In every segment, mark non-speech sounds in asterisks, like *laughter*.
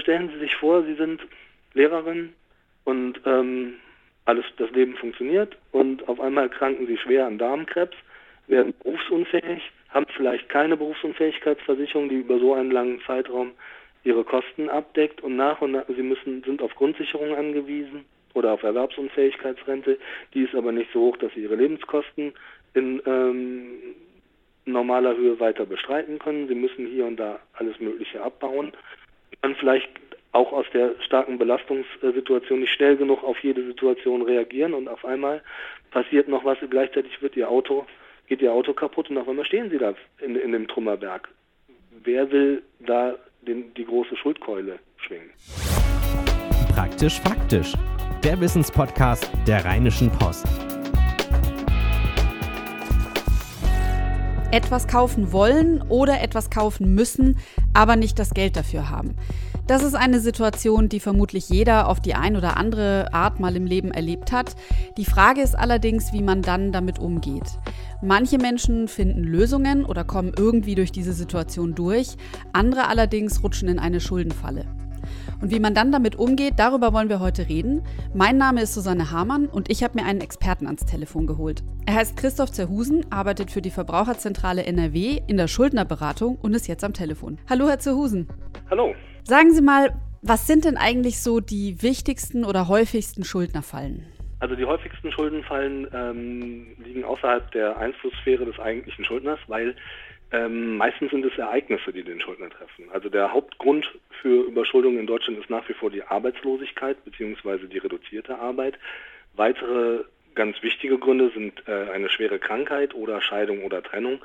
Stellen Sie sich vor, Sie sind Lehrerin und ähm, alles, das Leben funktioniert und auf einmal kranken Sie schwer an Darmkrebs, werden berufsunfähig, haben vielleicht keine Berufsunfähigkeitsversicherung, die über so einen langen Zeitraum ihre Kosten abdeckt und nach und nach, sie müssen, sind auf Grundsicherung angewiesen oder auf Erwerbsunfähigkeitsrente, die ist aber nicht so hoch, dass sie ihre Lebenskosten in ähm, normaler Höhe weiter bestreiten können. Sie müssen hier und da alles Mögliche abbauen. Dann vielleicht auch aus der starken Belastungssituation nicht schnell genug auf jede Situation reagieren und auf einmal passiert noch was, gleichzeitig wird ihr Auto, geht ihr Auto kaputt und auf einmal stehen sie da in, in dem Trümmerberg. Wer will da den, die große Schuldkeule schwingen? Praktisch faktisch. Der Wissenspodcast der Rheinischen Post. Etwas kaufen wollen oder etwas kaufen müssen, aber nicht das Geld dafür haben. Das ist eine Situation, die vermutlich jeder auf die ein oder andere Art mal im Leben erlebt hat. Die Frage ist allerdings, wie man dann damit umgeht. Manche Menschen finden Lösungen oder kommen irgendwie durch diese Situation durch, andere allerdings rutschen in eine Schuldenfalle. Und wie man dann damit umgeht, darüber wollen wir heute reden. Mein Name ist Susanne Hamann und ich habe mir einen Experten ans Telefon geholt. Er heißt Christoph Zerhusen, arbeitet für die Verbraucherzentrale NRW in der Schuldnerberatung und ist jetzt am Telefon. Hallo, Herr Zerhusen. Hallo. Sagen Sie mal, was sind denn eigentlich so die wichtigsten oder häufigsten Schuldnerfallen? Also die häufigsten Schuldenfallen ähm, liegen außerhalb der Einflusssphäre des eigentlichen Schuldners, weil ähm, meistens sind es Ereignisse, die den Schuldner treffen. Also der Hauptgrund für Überschuldung in Deutschland ist nach wie vor die Arbeitslosigkeit bzw. die reduzierte Arbeit. Weitere ganz wichtige Gründe sind äh, eine schwere Krankheit oder Scheidung oder Trennung.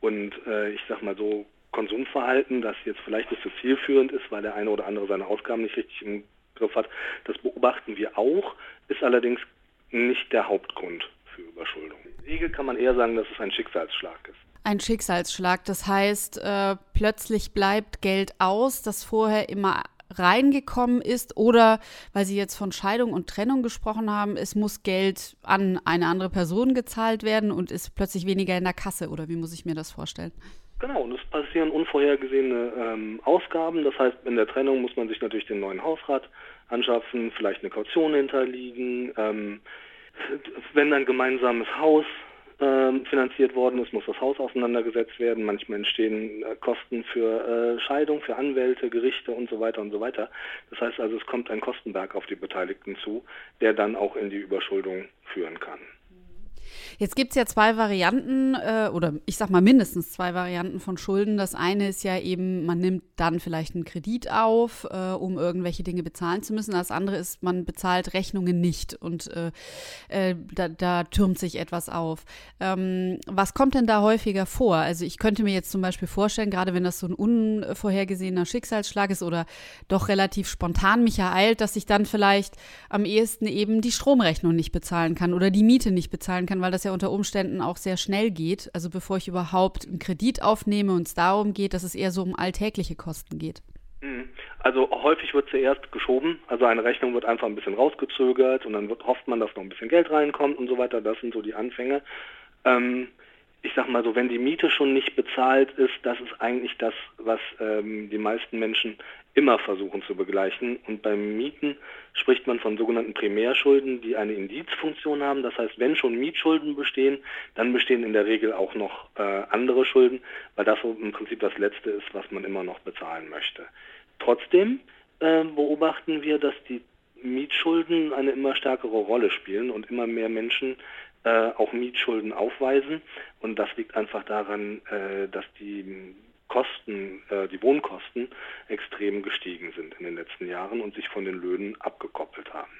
Und äh, ich sag mal so, Konsumverhalten, das jetzt vielleicht nicht so zielführend ist, weil der eine oder andere seine Ausgaben nicht richtig im Griff hat, das beobachten wir auch, ist allerdings nicht der Hauptgrund für Überschuldung. Regel kann man eher sagen, dass es ein Schicksalsschlag ist. Ein Schicksalsschlag, das heißt, äh, plötzlich bleibt Geld aus, das vorher immer reingekommen ist oder weil Sie jetzt von Scheidung und Trennung gesprochen haben, es muss Geld an eine andere Person gezahlt werden und ist plötzlich weniger in der Kasse oder wie muss ich mir das vorstellen? Genau, und es passieren unvorhergesehene ähm, Ausgaben. Das heißt, in der Trennung muss man sich natürlich den neuen Hausrat anschaffen, vielleicht eine Kaution hinterliegen. Ähm, wenn ein gemeinsames Haus finanziert worden ist, muss das Haus auseinandergesetzt werden. Manchmal entstehen äh, Kosten für äh, Scheidung, für Anwälte, Gerichte und so weiter und so weiter. Das heißt also, es kommt ein Kostenberg auf die Beteiligten zu, der dann auch in die Überschuldung führen kann. Jetzt gibt es ja zwei Varianten äh, oder ich sag mal mindestens zwei Varianten von Schulden. Das eine ist ja eben, man nimmt dann vielleicht einen Kredit auf, äh, um irgendwelche Dinge bezahlen zu müssen. Das andere ist, man bezahlt Rechnungen nicht und äh, äh da, da, türmt sich etwas auf. Ähm, was kommt denn da häufiger vor? Also ich könnte mir jetzt zum Beispiel vorstellen, gerade wenn das so ein unvorhergesehener Schicksalsschlag ist oder doch relativ spontan mich ereilt, dass ich dann vielleicht am ehesten eben die Stromrechnung nicht bezahlen kann oder die Miete nicht bezahlen kann, weil das ja unter Umständen auch sehr schnell geht. Also bevor ich überhaupt einen Kredit aufnehme und es darum geht, dass es eher so um alltägliche Kosten geht. Mhm. Also häufig wird zuerst geschoben, also eine Rechnung wird einfach ein bisschen rausgezögert und dann wird, hofft man, dass noch ein bisschen Geld reinkommt und so weiter. Das sind so die Anfänge. Ähm, ich sag mal so, wenn die Miete schon nicht bezahlt ist, das ist eigentlich das, was ähm, die meisten Menschen immer versuchen zu begleichen. Und beim Mieten spricht man von sogenannten Primärschulden, die eine Indizfunktion haben. Das heißt, wenn schon Mietschulden bestehen, dann bestehen in der Regel auch noch äh, andere Schulden, weil das im Prinzip das Letzte ist, was man immer noch bezahlen möchte. Trotzdem äh, beobachten wir, dass die Mietschulden eine immer stärkere Rolle spielen und immer mehr Menschen äh, auch Mietschulden aufweisen. Und das liegt einfach daran, äh, dass die Kosten, äh, die Wohnkosten extrem gestiegen sind in den letzten Jahren und sich von den Löhnen abgekoppelt haben.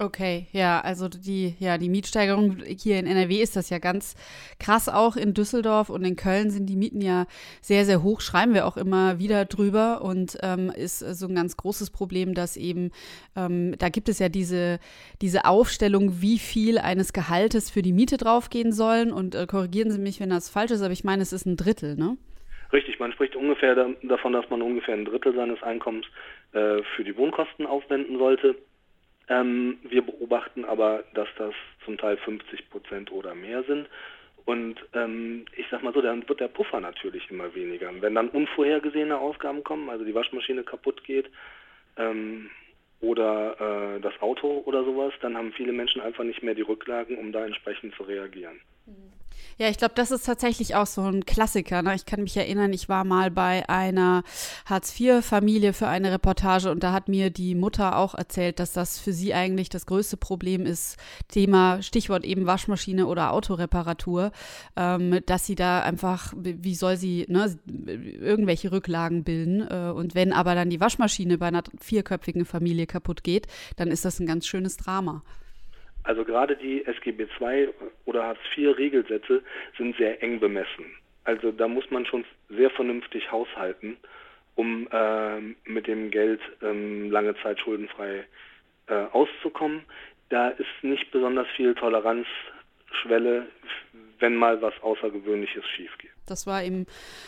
Okay, ja, also die, ja, die Mietsteigerung hier in NRW ist das ja ganz krass auch. In Düsseldorf und in Köln sind die Mieten ja sehr, sehr hoch, schreiben wir auch immer wieder drüber und ähm, ist so ein ganz großes Problem, dass eben, ähm, da gibt es ja diese, diese Aufstellung, wie viel eines Gehaltes für die Miete draufgehen sollen und äh, korrigieren Sie mich, wenn das falsch ist, aber ich meine, es ist ein Drittel, ne? Richtig, man spricht ungefähr da, davon, dass man ungefähr ein Drittel seines Einkommens äh, für die Wohnkosten aufwenden sollte. Ähm, wir beobachten aber, dass das zum Teil 50 Prozent oder mehr sind. Und ähm, ich sag mal so, dann wird der Puffer natürlich immer weniger. Wenn dann unvorhergesehene Ausgaben kommen, also die Waschmaschine kaputt geht ähm, oder äh, das Auto oder sowas, dann haben viele Menschen einfach nicht mehr die Rücklagen, um da entsprechend zu reagieren. Ja, ich glaube, das ist tatsächlich auch so ein Klassiker. Ne? Ich kann mich erinnern, ich war mal bei einer Hartz-IV-Familie für eine Reportage und da hat mir die Mutter auch erzählt, dass das für sie eigentlich das größte Problem ist, Thema Stichwort eben Waschmaschine oder Autoreparatur, ähm, dass sie da einfach, wie soll sie ne, irgendwelche Rücklagen bilden äh, und wenn aber dann die Waschmaschine bei einer vierköpfigen Familie kaputt geht, dann ist das ein ganz schönes Drama. Also gerade die SGB II oder Hartz IV Regelsätze sind sehr eng bemessen. Also da muss man schon sehr vernünftig haushalten, um äh, mit dem Geld ähm, lange Zeit schuldenfrei äh, auszukommen. Da ist nicht besonders viel Toleranzschwelle, wenn mal was Außergewöhnliches schief geht. Das war eben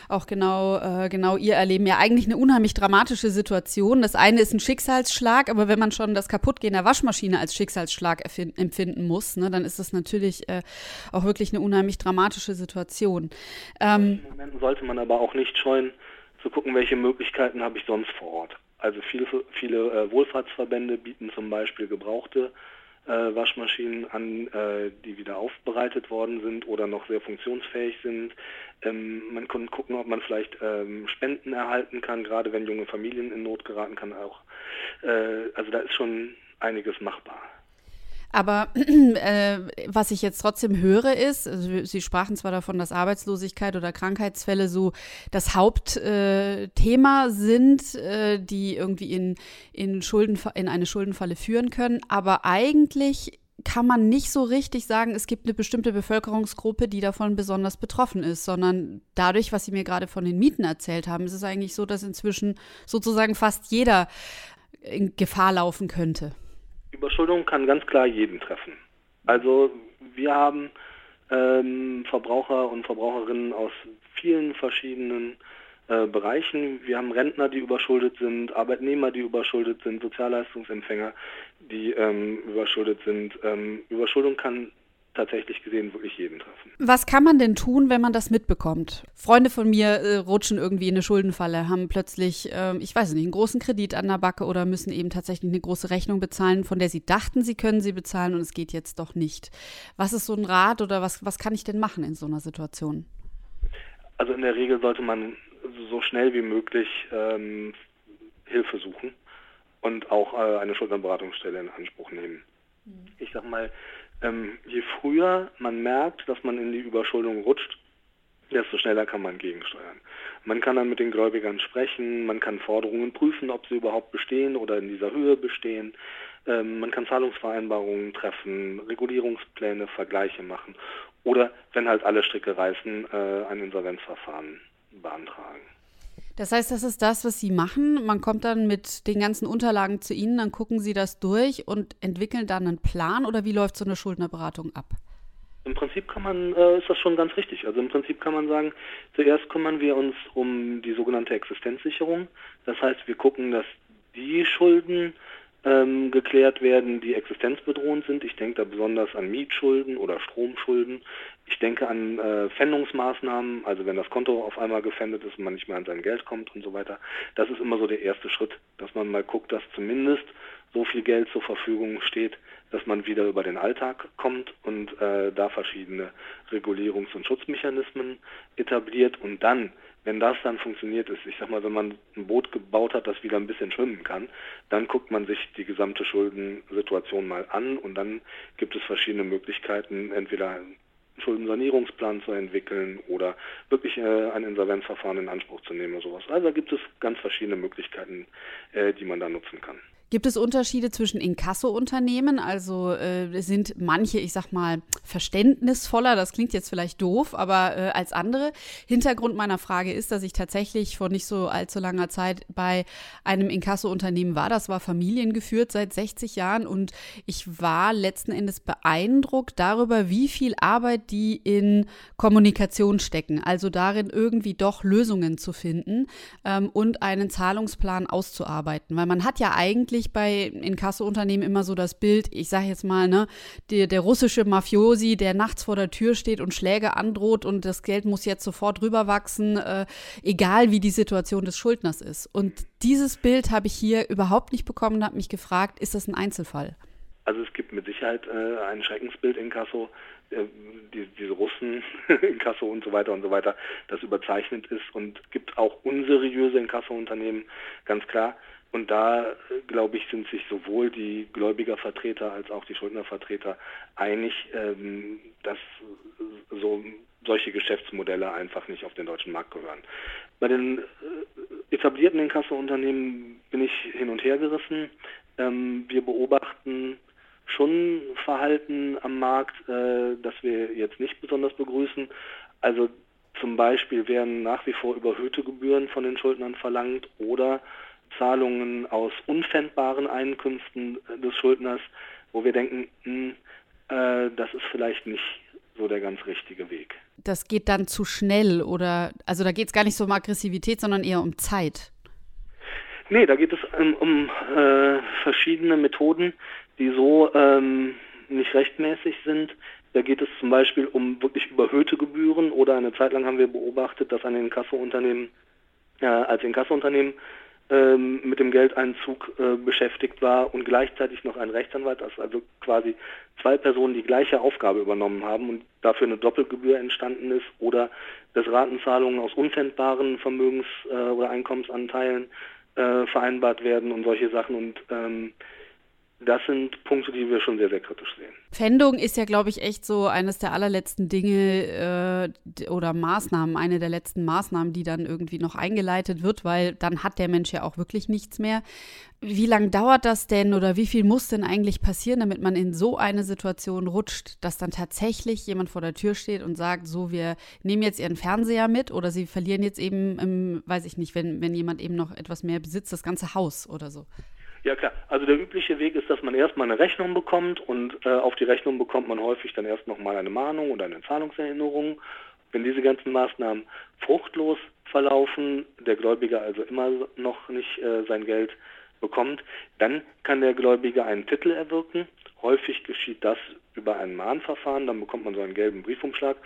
auch genau, äh, genau ihr Erleben. Ja, eigentlich eine unheimlich dramatische Situation. Das eine ist ein Schicksalsschlag, aber wenn man schon das Kaputtgehen der Waschmaschine als Schicksalsschlag empfinden muss, ne, dann ist das natürlich äh, auch wirklich eine unheimlich dramatische Situation. Ähm, In Momenten sollte man aber auch nicht scheuen, zu gucken, welche Möglichkeiten habe ich sonst vor Ort. Also viele, viele äh, Wohlfahrtsverbände bieten zum Beispiel gebrauchte äh, Waschmaschinen an, äh, die wieder aufbereitet worden sind oder noch sehr funktionsfähig sind. Ähm, man kann gucken, ob man vielleicht ähm, Spenden erhalten kann, gerade wenn junge Familien in Not geraten kann auch. Äh, also da ist schon einiges machbar. Aber *clears throat* äh, was ich jetzt trotzdem höre ist, also Sie sprachen zwar davon, dass Arbeitslosigkeit oder Krankheitsfälle so das Hauptthema äh, sind, äh, die irgendwie in, in, in eine Schuldenfalle führen können, aber eigentlich kann man nicht so richtig sagen, es gibt eine bestimmte Bevölkerungsgruppe, die davon besonders betroffen ist, sondern dadurch, was Sie mir gerade von den Mieten erzählt haben, ist es eigentlich so, dass inzwischen sozusagen fast jeder in Gefahr laufen könnte. Überschuldung kann ganz klar jeden treffen. Also wir haben ähm, Verbraucher und Verbraucherinnen aus vielen verschiedenen äh, Bereichen. Wir haben Rentner, die überschuldet sind, Arbeitnehmer, die überschuldet sind, Sozialleistungsempfänger, die ähm, überschuldet sind. Ähm, Überschuldung kann tatsächlich gesehen wirklich jeden treffen. Was kann man denn tun, wenn man das mitbekommt? Freunde von mir äh, rutschen irgendwie in eine Schuldenfalle, haben plötzlich, äh, ich weiß nicht, einen großen Kredit an der Backe oder müssen eben tatsächlich eine große Rechnung bezahlen, von der sie dachten, sie können sie bezahlen und es geht jetzt doch nicht. Was ist so ein Rat oder was, was kann ich denn machen in so einer Situation? Also in der Regel sollte man so schnell wie möglich ähm, Hilfe suchen und auch äh, eine Schuldenberatungsstelle in Anspruch nehmen. Mhm. Ich sag mal, ähm, je früher man merkt, dass man in die Überschuldung rutscht, desto schneller kann man gegensteuern. Man kann dann mit den Gläubigern sprechen, man kann Forderungen prüfen, ob sie überhaupt bestehen oder in dieser Höhe bestehen. Ähm, man kann Zahlungsvereinbarungen treffen, Regulierungspläne, Vergleiche machen oder, wenn halt alle Stricke reißen, äh, ein Insolvenzverfahren beantragen. Das heißt, das ist das, was Sie machen. Man kommt dann mit den ganzen Unterlagen zu Ihnen, dann gucken Sie das durch und entwickeln dann einen Plan oder wie läuft so eine Schuldnerberatung ab? Im Prinzip kann man, äh, ist das schon ganz richtig. Also im Prinzip kann man sagen, zuerst kümmern wir uns um die sogenannte Existenzsicherung. Das heißt, wir gucken, dass die Schulden ähm, geklärt werden, die existenzbedrohend sind. Ich denke da besonders an Mietschulden oder Stromschulden. Ich denke an äh, Pfändungsmaßnahmen, also wenn das Konto auf einmal gefändet ist und man nicht mehr an sein Geld kommt und so weiter. Das ist immer so der erste Schritt, dass man mal guckt, dass zumindest so viel Geld zur Verfügung steht, dass man wieder über den Alltag kommt und äh, da verschiedene Regulierungs- und Schutzmechanismen etabliert und dann wenn das dann funktioniert ist, ich sag mal, wenn man ein Boot gebaut hat, das wieder ein bisschen schwimmen kann, dann guckt man sich die gesamte Schuldensituation mal an und dann gibt es verschiedene Möglichkeiten, entweder einen Schuldensanierungsplan zu entwickeln oder wirklich äh, ein Insolvenzverfahren in Anspruch zu nehmen oder sowas. Also da gibt es ganz verschiedene Möglichkeiten, äh, die man da nutzen kann. Gibt es Unterschiede zwischen Inkasso-Unternehmen? Also äh, sind manche, ich sag mal, verständnisvoller, das klingt jetzt vielleicht doof, aber äh, als andere. Hintergrund meiner Frage ist, dass ich tatsächlich vor nicht so allzu langer Zeit bei einem Inkasso-Unternehmen war. Das war familiengeführt seit 60 Jahren und ich war letzten Endes beeindruckt darüber, wie viel Arbeit die in Kommunikation stecken. Also darin irgendwie doch Lösungen zu finden ähm, und einen Zahlungsplan auszuarbeiten. Weil man hat ja eigentlich tatsächlich bei Inkasso-Unternehmen immer so das Bild, ich sage jetzt mal, ne, der, der russische Mafiosi, der nachts vor der Tür steht und Schläge androht und das Geld muss jetzt sofort rüberwachsen, äh, egal wie die Situation des Schuldners ist. Und dieses Bild habe ich hier überhaupt nicht bekommen und habe mich gefragt, ist das ein Einzelfall? Also es gibt mit Sicherheit äh, ein Schreckensbild in Kasso, äh, die, diese Russen *laughs* in Kasso und so weiter und so weiter, das überzeichnet ist und gibt auch unseriöse Inkasso-Unternehmen, ganz klar. Und da, glaube ich, sind sich sowohl die Gläubigervertreter als auch die Schuldnervertreter einig, ähm, dass so solche Geschäftsmodelle einfach nicht auf den deutschen Markt gehören. Bei den äh, etablierten Inkasso-Unternehmen bin ich hin und her gerissen. Ähm, wir beobachten schon Verhalten am Markt, äh, das wir jetzt nicht besonders begrüßen. Also zum Beispiel werden nach wie vor überhöhte Gebühren von den Schuldnern verlangt oder Zahlungen aus unpfändbaren Einkünften des Schuldners, wo wir denken, mh, hm, äh, das ist vielleicht nicht so der ganz richtige Weg. Das geht dann zu schnell oder, also da geht es gar nicht so um Aggressivität, sondern eher um Zeit. Nee, da geht es um, um äh, verschiedene Methoden, die so ähm, nicht rechtmäßig sind. Da geht es zum Beispiel um wirklich überhöhte Gebühren oder eine Zeit lang haben wir beobachtet, dass ein Inkassounternehmen äh, als Inkassounternehmen ähm, mit dem Geldeinzug äh, beschäftigt war und gleichzeitig noch ein Rechtsanwalt, also, also quasi zwei Personen die gleiche Aufgabe übernommen haben und dafür eine Doppelgebühr entstanden ist oder dass Ratenzahlungen aus unpfändbaren Vermögens- äh, oder Einkommensanteilen äh, vereinbart werden und solche Sachen und ähm, das sind Punkte, die wir schon sehr, sehr kritisch sehen. Pfändung ist ja, glaube ich, echt so eines der allerletzten Dinge äh, oder Maßnahmen, eine der letzten Maßnahmen, die dann irgendwie noch eingeleitet wird, weil dann hat der Mensch ja auch wirklich nichts mehr. Wie lange dauert das denn oder wie viel muss denn eigentlich passieren, damit man in so eine Situation rutscht, dass dann tatsächlich jemand vor der Tür steht und sagt, so, wir nehmen jetzt ihren Fernseher mit oder sie verlieren jetzt eben, im, weiß ich nicht, wenn, wenn jemand eben noch etwas mehr besitzt, das ganze Haus oder so? Ja klar, also der übliche Weg ist, dass man erstmal eine Rechnung bekommt und äh, auf die Rechnung bekommt man häufig dann erst nochmal eine Mahnung oder eine Zahlungserinnerung. Wenn diese ganzen Maßnahmen fruchtlos verlaufen, der Gläubiger also immer noch nicht äh, sein Geld bekommt, dann kann der Gläubiger einen Titel erwirken. Häufig geschieht das über ein Mahnverfahren, dann bekommt man so einen gelben Briefumschlag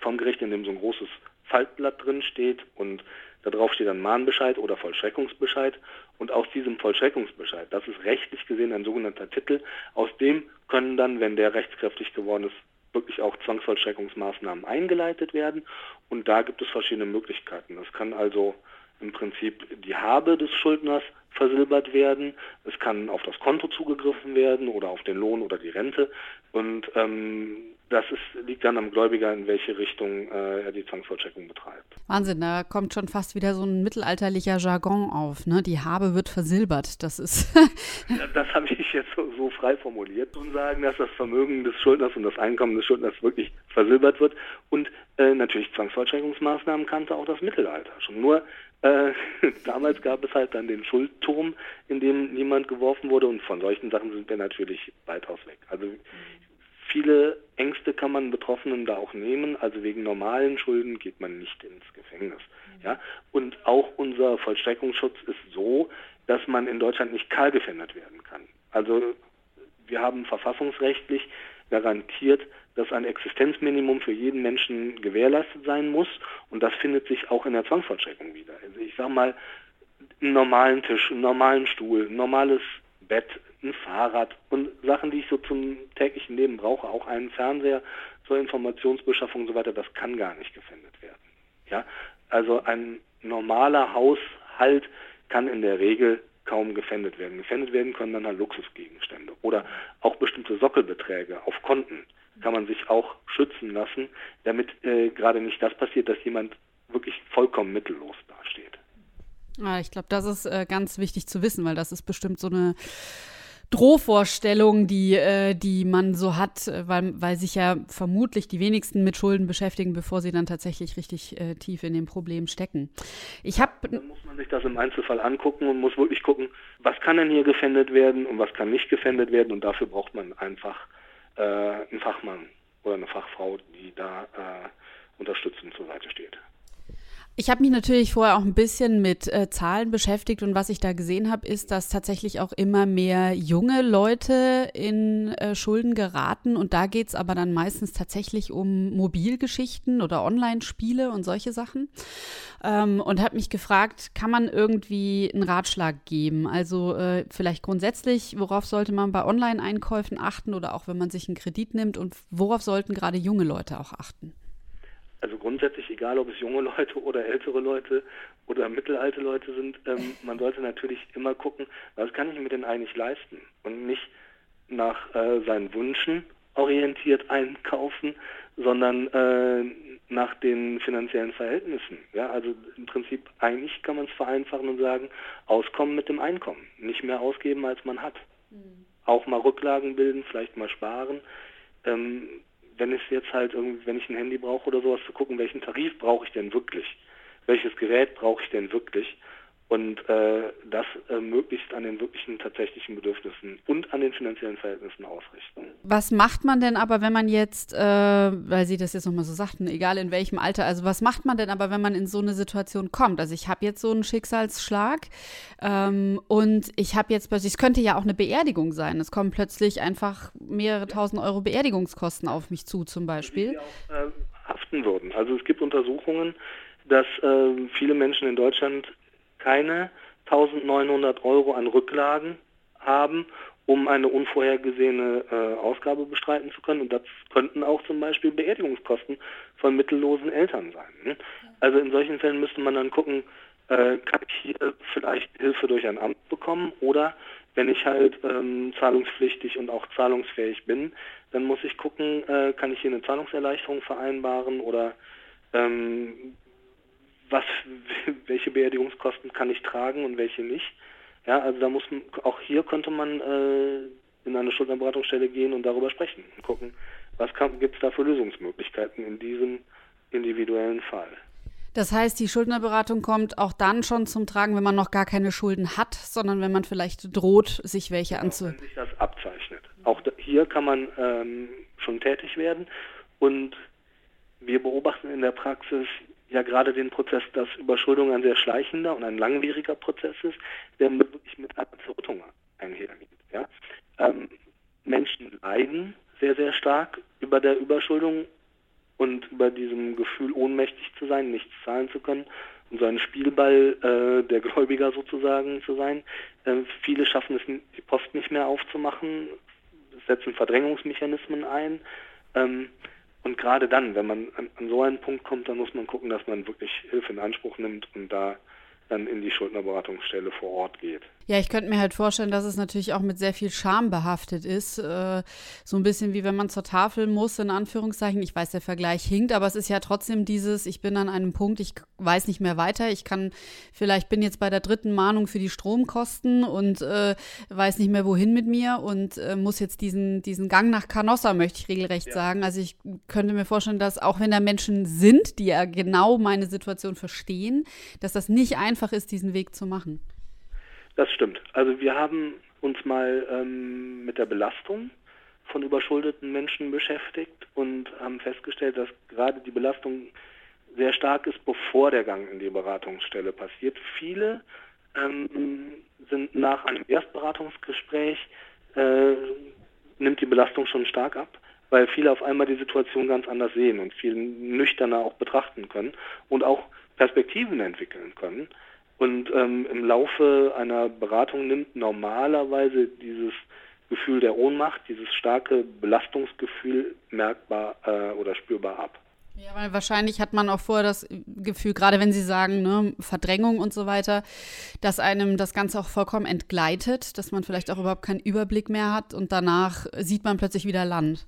vom Gericht, in dem so ein großes Faltblatt drin steht und darauf steht dann Mahnbescheid oder Vollstreckungsbescheid. Und aus diesem Vollstreckungsbescheid, das ist rechtlich gesehen ein sogenannter Titel, aus dem können dann, wenn der rechtskräftig geworden ist, wirklich auch Zwangsvollstreckungsmaßnahmen eingeleitet werden. Und da gibt es verschiedene Möglichkeiten. Es kann also im Prinzip die Habe des Schuldners versilbert werden. Es kann auf das Konto zugegriffen werden oder auf den Lohn oder die Rente. Und ähm, das ist, liegt dann am Gläubiger, in welche Richtung äh, er die Zwangsvollstreckung betreibt. Wahnsinn, da kommt schon fast wieder so ein mittelalterlicher Jargon auf. Ne? Die Habe wird versilbert. Das ist. *laughs* ja, das habe ich jetzt so, so, frei formuliert und sagen, dass das Vermögen des Schuldners und das Einkommen des Schuldners wirklich versilbert wird. Und äh, natürlich Zwangsvollstreckungsmaßnahmen kannte auch das Mittelalter schon. Nur äh, *laughs* damals gab es halt dann den Schuldturm, in dem niemand geworfen wurde und von solchen Sachen sind wir natürlich weitaus weg. Also Viele Ängste kann man Betroffenen da auch nehmen. Also wegen normalen Schulden geht man nicht ins Gefängnis. Ja? Und auch unser Vollstreckungsschutz ist so, dass man in Deutschland nicht kahl gefändert werden kann. Also wir haben verfassungsrechtlich garantiert, dass ein Existenzminimum für jeden Menschen gewährleistet sein muss. Und das findet sich auch in der Zwangsvollstreckung wieder. Also ich sage mal, einen normalen Tisch, einen normalen Stuhl, ein normales Bett, ein Fahrrad und Sachen, die ich so zum täglichen Leben brauche, auch einen Fernseher zur Informationsbeschaffung und so weiter, das kann gar nicht gefändet werden. Ja, also ein normaler Haushalt kann in der Regel kaum gefändet werden. Gefändet werden können dann halt Luxusgegenstände oder auch bestimmte Sockelbeträge auf Konten kann man sich auch schützen lassen, damit äh, gerade nicht das passiert, dass jemand wirklich vollkommen mittellos dasteht. Ja, ich glaube, das ist äh, ganz wichtig zu wissen, weil das ist bestimmt so eine Drohvorstellung, die, äh, die man so hat, äh, weil, weil sich ja vermutlich die wenigsten mit Schulden beschäftigen, bevor sie dann tatsächlich richtig äh, tief in dem Problem stecken. Ich habe. Dann muss man sich das im Einzelfall angucken und muss wirklich gucken, was kann denn hier gefändet werden und was kann nicht gefändet werden und dafür braucht man einfach äh, einen Fachmann oder eine Fachfrau, die da äh, unterstützend zur Seite steht. Ich habe mich natürlich vorher auch ein bisschen mit äh, Zahlen beschäftigt und was ich da gesehen habe, ist, dass tatsächlich auch immer mehr junge Leute in äh, Schulden geraten und da geht es aber dann meistens tatsächlich um Mobilgeschichten oder Online-Spiele und solche Sachen. Ähm, und habe mich gefragt, kann man irgendwie einen Ratschlag geben? Also äh, vielleicht grundsätzlich, worauf sollte man bei Online-Einkäufen achten oder auch wenn man sich einen Kredit nimmt und worauf sollten gerade junge Leute auch achten? Grundsätzlich, egal ob es junge Leute oder ältere Leute oder mittelalte Leute sind, ähm, man sollte natürlich immer gucken, was kann ich mir denn eigentlich leisten und nicht nach äh, seinen Wünschen orientiert einkaufen, sondern äh, nach den finanziellen Verhältnissen. Ja, also im Prinzip eigentlich kann man es vereinfachen und sagen, auskommen mit dem Einkommen, nicht mehr ausgeben, als man hat. Mhm. Auch mal Rücklagen bilden, vielleicht mal sparen. Ähm, wenn es jetzt halt irgendwie, wenn ich ein Handy brauche oder sowas, zu gucken, welchen Tarif brauche ich denn wirklich? Welches Gerät brauche ich denn wirklich? Und äh, das äh, möglichst an den wirklichen tatsächlichen Bedürfnissen und an den finanziellen Verhältnissen ausrichten. Was macht man denn aber, wenn man jetzt, äh, weil Sie das jetzt nochmal so sagten, egal in welchem Alter, also was macht man denn aber, wenn man in so eine Situation kommt? Also ich habe jetzt so einen Schicksalsschlag ähm, und ich habe jetzt plötzlich, es könnte ja auch eine Beerdigung sein. Es kommen plötzlich einfach mehrere tausend Euro Beerdigungskosten auf mich zu zum Beispiel. Die auch äh, haften würden. Also es gibt Untersuchungen, dass äh, viele Menschen in Deutschland keine 1900 Euro an Rücklagen haben, um eine unvorhergesehene äh, Ausgabe bestreiten zu können. Und das könnten auch zum Beispiel Beerdigungskosten von mittellosen Eltern sein. Ne? Also in solchen Fällen müsste man dann gucken, äh, kann ich hier vielleicht Hilfe durch ein Amt bekommen oder wenn ich halt ähm, zahlungspflichtig und auch zahlungsfähig bin, dann muss ich gucken, äh, kann ich hier eine Zahlungserleichterung vereinbaren oder ähm, was, *laughs* welche Beerdigungskosten kann ich tragen und welche nicht. Ja, also da muss man, auch hier könnte man äh, in eine Schuldnerberatungsstelle gehen und darüber sprechen und gucken, was gibt es da für Lösungsmöglichkeiten in diesem individuellen Fall. Das heißt, die Schuldnerberatung kommt auch dann schon zum Tragen, wenn man noch gar keine Schulden hat, sondern wenn man vielleicht droht, sich welche genau, anzu. Wenn sich das abzeichnet. Auch da, hier kann man ähm, schon tätig werden und wir beobachten in der Praxis ja gerade den Prozess, dass Überschuldung ein sehr schleichender und ein langwieriger Prozess ist, der wirklich mit einer Zerrüttung einhergeht. Ja? Ähm, Menschen leiden sehr, sehr stark über der Überschuldung und über diesem Gefühl, ohnmächtig zu sein, nichts zahlen zu können und so ein Spielball äh, der Gläubiger sozusagen zu sein. Äh, viele schaffen es, die Post nicht mehr aufzumachen, setzen Verdrängungsmechanismen ein. Ähm, und gerade dann, wenn man an, an, so einen Punkt kommt, dann muss man gucken, dass man wirklich Hilfe in Anspruch nimmt und da dann in die Schuldnerberatungsstelle vor Ort geht. Ja, ich könnte mir halt vorstellen, dass es natürlich auch mit sehr viel Scham behaftet ist. Äh, so ein bisschen wie wenn man zur Tafel muss, in Anführungszeichen. Ich weiß, der Vergleich hinkt, aber es ist ja trotzdem dieses, ich bin an einem Punkt, ich weiß nicht mehr weiter. Ich kann, vielleicht bin jetzt bei der dritten Mahnung für die Stromkosten und äh, weiß nicht mehr, wohin mit mir und äh, muss jetzt diesen, diesen Gang nach Canossa, möchte ich regelrecht ja. sagen. Also ich könnte mir vorstellen, dass auch wenn da Menschen sind, die ja genau meine Situation verstehen, dass das nicht einfach ist, diesen Weg zu machen. Das stimmt. Also wir haben uns mal ähm, mit der Belastung von überschuldeten Menschen beschäftigt und haben festgestellt, dass gerade die Belastung sehr stark ist, bevor der Gang in die Beratungsstelle passiert. Viele ähm, sind nach einem Erstberatungsgespräch, äh, nimmt die Belastung schon stark ab, weil viele auf einmal die Situation ganz anders sehen und viel nüchterner auch betrachten können und auch Perspektiven entwickeln können. Und ähm, im Laufe einer Beratung nimmt normalerweise dieses Gefühl der Ohnmacht, dieses starke Belastungsgefühl merkbar äh, oder spürbar ab. Ja, weil wahrscheinlich hat man auch vorher das Gefühl, gerade wenn Sie sagen, ne, Verdrängung und so weiter, dass einem das Ganze auch vollkommen entgleitet, dass man vielleicht auch überhaupt keinen Überblick mehr hat und danach sieht man plötzlich wieder Land.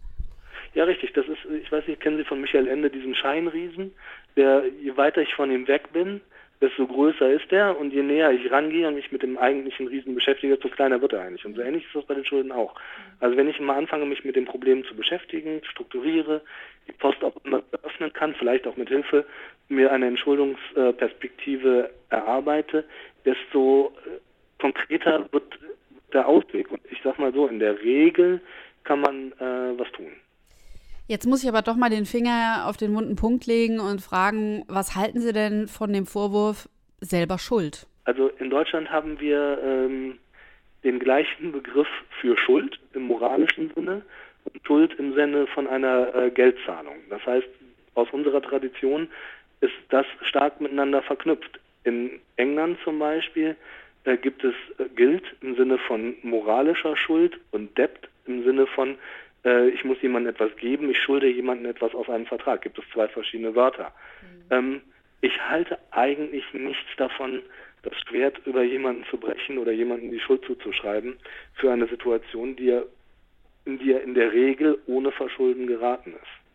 Ja, richtig. Das ist, ich weiß nicht, kennen Sie von Michael Ende diesen Scheinriesen, der, je weiter ich von ihm weg bin, desto größer ist er und je näher ich rangehe und mich mit dem eigentlichen Riesen beschäftige, desto kleiner wird er eigentlich. Und so ähnlich ist das bei den Schulden auch. Also wenn ich mal anfange, mich mit dem Problem zu beschäftigen, strukturiere, die Post auch immer öffnen kann, vielleicht auch mit Hilfe mir eine Entschuldungsperspektive erarbeite, desto äh, konkreter wird der Ausweg. Und ich sag mal so, in der Regel kann man äh, was tun. Jetzt muss ich aber doch mal den Finger auf den wunden Punkt legen und fragen, was halten Sie denn von dem Vorwurf selber Schuld? Also in Deutschland haben wir ähm, den gleichen Begriff für Schuld im moralischen Sinne und Schuld im Sinne von einer äh, Geldzahlung. Das heißt, aus unserer Tradition ist das stark miteinander verknüpft. In England zum Beispiel äh, gibt es äh, gilt im Sinne von moralischer Schuld und Debt im Sinne von äh, ich muss jemandem etwas geben, ich schulde jemandem etwas aus einem Vertrag. Gibt es zwei verschiedene Wörter. Mhm. Ähm, ich halte eigentlich nichts davon, das Schwert über jemanden zu brechen oder jemandem die Schuld zuzuschreiben für eine Situation, die er, in die er in der Regel ohne Verschulden geraten ist.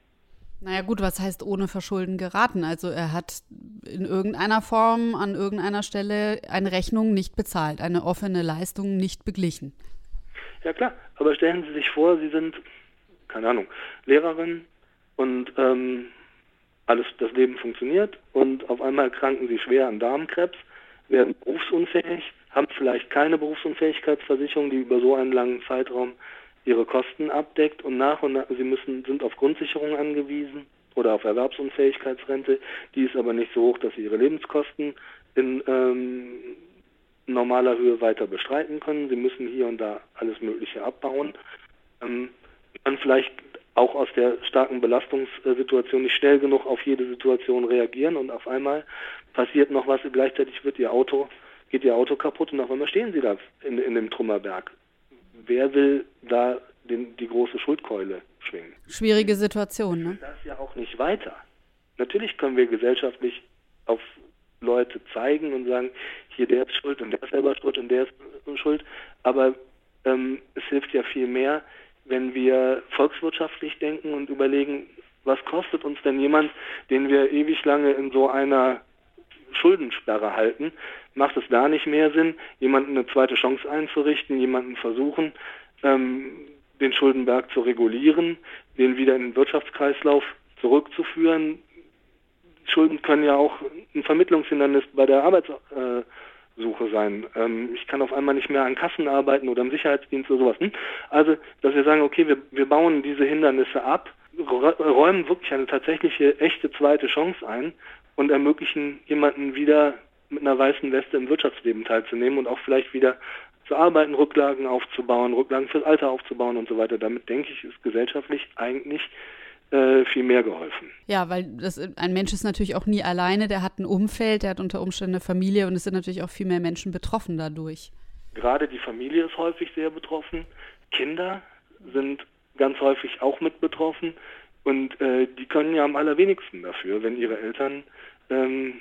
Naja gut, was heißt ohne Verschulden geraten? Also er hat in irgendeiner Form an irgendeiner Stelle eine Rechnung nicht bezahlt, eine offene Leistung nicht beglichen. Ja klar, aber stellen Sie sich vor, Sie sind keine Ahnung, Lehrerin und ähm, alles, das Leben funktioniert und auf einmal kranken sie schwer an Darmkrebs, werden berufsunfähig, haben vielleicht keine Berufsunfähigkeitsversicherung, die über so einen langen Zeitraum ihre Kosten abdeckt und nach und nach, sie müssen, sind auf Grundsicherung angewiesen oder auf Erwerbsunfähigkeitsrente, die ist aber nicht so hoch, dass sie ihre Lebenskosten in ähm, normaler Höhe weiter bestreiten können. Sie müssen hier und da alles Mögliche abbauen. Ähm, man vielleicht auch aus der starken Belastungssituation nicht schnell genug auf jede Situation reagieren und auf einmal passiert noch was, gleichzeitig wird ihr Auto, geht ihr Auto kaputt und auf einmal stehen sie da in, in dem Trümmerberg. Wer will da den, die große Schuldkeule schwingen? Schwierige Situation, ne? Das ja auch nicht weiter. Natürlich können wir gesellschaftlich auf Leute zeigen und sagen, hier der ist schuld und der ist selber schuld und der ist schuld, aber ähm, es hilft ja viel mehr, wenn wir volkswirtschaftlich denken und überlegen, was kostet uns denn jemand, den wir ewig lange in so einer Schuldensperre halten, macht es da nicht mehr Sinn, jemanden eine zweite Chance einzurichten, jemanden versuchen, ähm, den Schuldenberg zu regulieren, den wieder in den Wirtschaftskreislauf zurückzuführen. Schulden können ja auch ein Vermittlungshindernis bei der Arbeits äh, Suche sein. Ähm, ich kann auf einmal nicht mehr an Kassen arbeiten oder im Sicherheitsdienst oder sowas. Hm? Also, dass wir sagen, okay, wir, wir bauen diese Hindernisse ab, räumen wirklich eine tatsächliche, echte zweite Chance ein und ermöglichen jemanden wieder mit einer weißen Weste im Wirtschaftsleben teilzunehmen und auch vielleicht wieder zu arbeiten, Rücklagen aufzubauen, Rücklagen fürs Alter aufzubauen und so weiter. Damit denke ich, ist gesellschaftlich eigentlich viel mehr geholfen. Ja, weil das, ein Mensch ist natürlich auch nie alleine, der hat ein Umfeld, der hat unter Umständen eine Familie und es sind natürlich auch viel mehr Menschen betroffen dadurch. Gerade die Familie ist häufig sehr betroffen. Kinder sind ganz häufig auch mit betroffen und äh, die können ja am allerwenigsten dafür, wenn ihre Eltern ähm,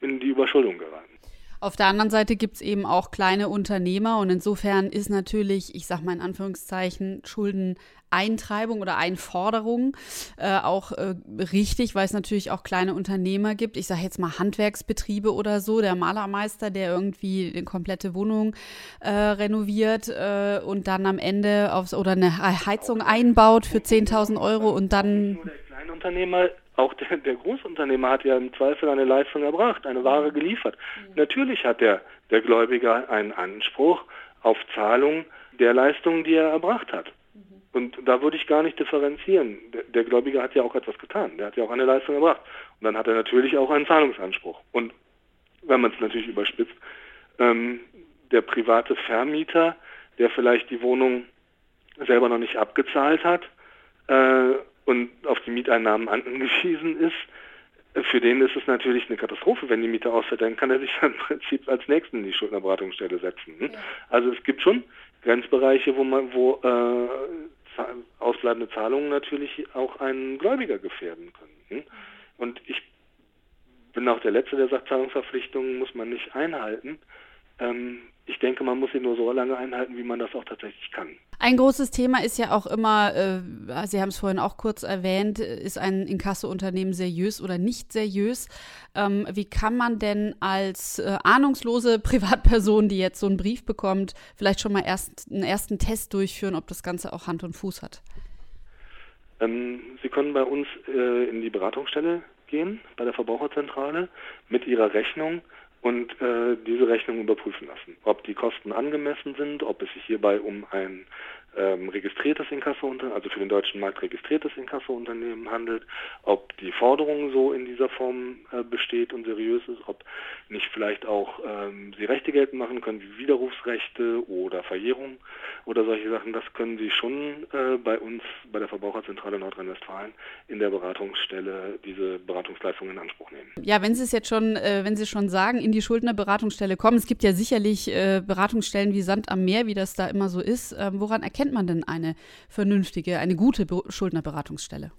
in die Überschuldung geraten. Auf der anderen Seite gibt es eben auch kleine Unternehmer und insofern ist natürlich, ich sage mal in Anführungszeichen, Schuldeneintreibung oder Einforderung äh, auch äh, richtig, weil es natürlich auch kleine Unternehmer gibt. Ich sage jetzt mal Handwerksbetriebe oder so, der Malermeister, der irgendwie eine komplette Wohnung äh, renoviert äh, und dann am Ende aufs oder eine Heizung einbaut für 10.000 Euro und dann. Kleinunternehmer auch der, der Großunternehmer hat ja im Zweifel eine Leistung erbracht, eine Ware geliefert. Mhm. Natürlich hat der, der Gläubiger einen Anspruch auf Zahlung der Leistung, die er erbracht hat. Mhm. Und da würde ich gar nicht differenzieren. Der, der, Gläubiger hat ja auch etwas getan. Der hat ja auch eine Leistung erbracht. Und dann hat er natürlich auch einen Zahlungsanspruch. Und wenn man es natürlich überspitzt, ähm, der private Vermieter, der vielleicht die Wohnung selber noch nicht abgezahlt hat, äh, und auf die Mieteinnahmen angewiesen ist, für den ist es natürlich eine Katastrophe, wenn die Miete ausfällt, dann kann er sich *laughs* im Prinzip als Nächsten in die Schuldnerberatungsstelle setzen. Hm? Ja. Also es gibt schon Grenzbereiche, wo man, wo äh, ausbleibende Zahlungen natürlich auch einen Gläubiger gefährden können. Hm? Und ich bin auch der Letzte, der sagt, Zahlungsverpflichtungen muss man nicht einhalten. Ähm, ich denke, man muss sie nur so lange einhalten, wie man das auch tatsächlich kann. Ein großes Thema ist ja auch immer, äh, Sie haben es vorhin auch kurz erwähnt, ist ein Inkasso-Unternehmen seriös oder nicht seriös? Ähm, wie kann man denn als äh, ahnungslose *laughs* Privatperson, die jetzt so einen Brief bekommt, vielleicht schon mal erst einen ersten Test durchführen, ob das Ganze auch Hand und Fuß hat? Ähm, Sie können bei uns äh, in die Beratungsstelle gehen, bei der Verbraucherzentrale, mit Ihrer Rechnung und äh, diese Rechnung überprüfen lassen, ob die Kosten angemessen sind, ob es sich hierbei um ein ähm, registriertes Inkassounternehmen, also für den deutschen Markt registriertes Inkassounternehmen handelt, ob die Forderung so in dieser Form äh, besteht und seriös ist, ob nicht vielleicht auch ähm, sie Rechte geltend machen können, wie Widerrufsrechte oder Verjährung oder solche Sachen. Das können sie schon äh, bei uns, bei der Verbraucherzentrale Nordrhein-Westfalen in der Beratungsstelle diese Beratungsleistungen in Anspruch nehmen. Ja, wenn Sie es jetzt schon, äh, wenn Sie schon sagen, in die Schuldnerberatungsstelle kommen, es gibt ja sicherlich äh, Beratungsstellen wie Sand am Meer, wie das da immer so ist. Ähm, woran erkennt man denn eine vernünftige, eine gute Be Schuldnerberatungsstelle?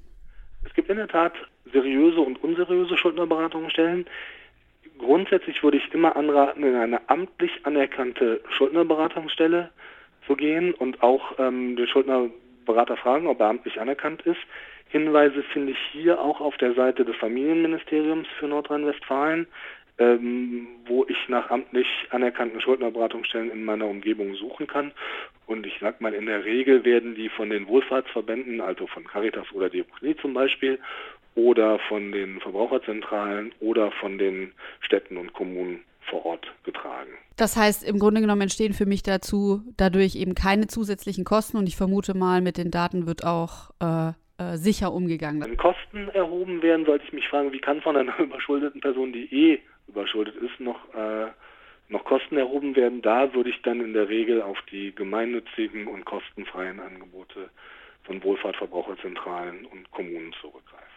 Es gibt in der Tat seriöse und unseriöse Schuldnerberatungsstellen. Grundsätzlich würde ich immer anraten, in eine amtlich anerkannte Schuldnerberatungsstelle zu gehen und auch ähm, den Schuldnerberater fragen, ob er amtlich anerkannt ist. Hinweise finde ich hier auch auf der Seite des Familienministeriums für Nordrhein-Westfalen, ähm, wo ich nach amtlich anerkannten Schuldnerberatungsstellen in meiner Umgebung suchen kann. Und ich sag mal, in der Regel werden die von den Wohlfahrtsverbänden, also von Caritas oder Diakonie zum Beispiel, oder von den Verbraucherzentralen oder von den Städten und Kommunen vor Ort getragen. Das heißt, im Grunde genommen entstehen für mich dazu dadurch eben keine zusätzlichen Kosten und ich vermute mal, mit den Daten wird auch äh, äh, sicher umgegangen. Wenn Kosten erhoben werden, sollte ich mich fragen, wie kann von einer *laughs* überschuldeten Person, die eh überschuldet ist, noch, äh, noch Kosten erhoben werden. Da würde ich dann in der Regel auf die gemeinnützigen und kostenfreien Angebote von Wohlfahrtverbraucherzentralen und Kommunen zurückgreifen.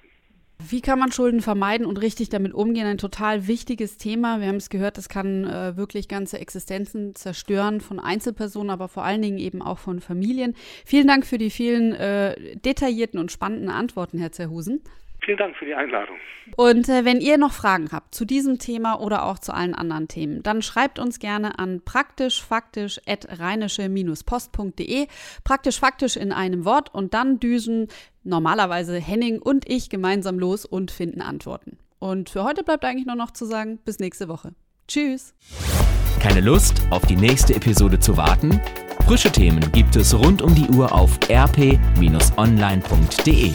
Wie kann man Schulden vermeiden und richtig damit umgehen? Ein total wichtiges Thema. Wir haben es gehört, das kann äh, wirklich ganze Existenzen zerstören von Einzelpersonen, aber vor allen Dingen eben auch von Familien. Vielen Dank für die vielen äh, detaillierten und spannenden Antworten, Herr Zerhusen. Vielen Dank für die Einladung. Und äh, wenn ihr noch Fragen habt zu diesem Thema oder auch zu allen anderen Themen, dann schreibt uns gerne an praktischfaktisch.rheinische-post.de. Praktisch faktisch in einem Wort und dann düsen normalerweise Henning und ich gemeinsam los und finden Antworten. Und für heute bleibt eigentlich nur noch zu sagen, bis nächste Woche. Tschüss. Keine Lust, auf die nächste Episode zu warten? Frische Themen gibt es rund um die Uhr auf rp-online.de.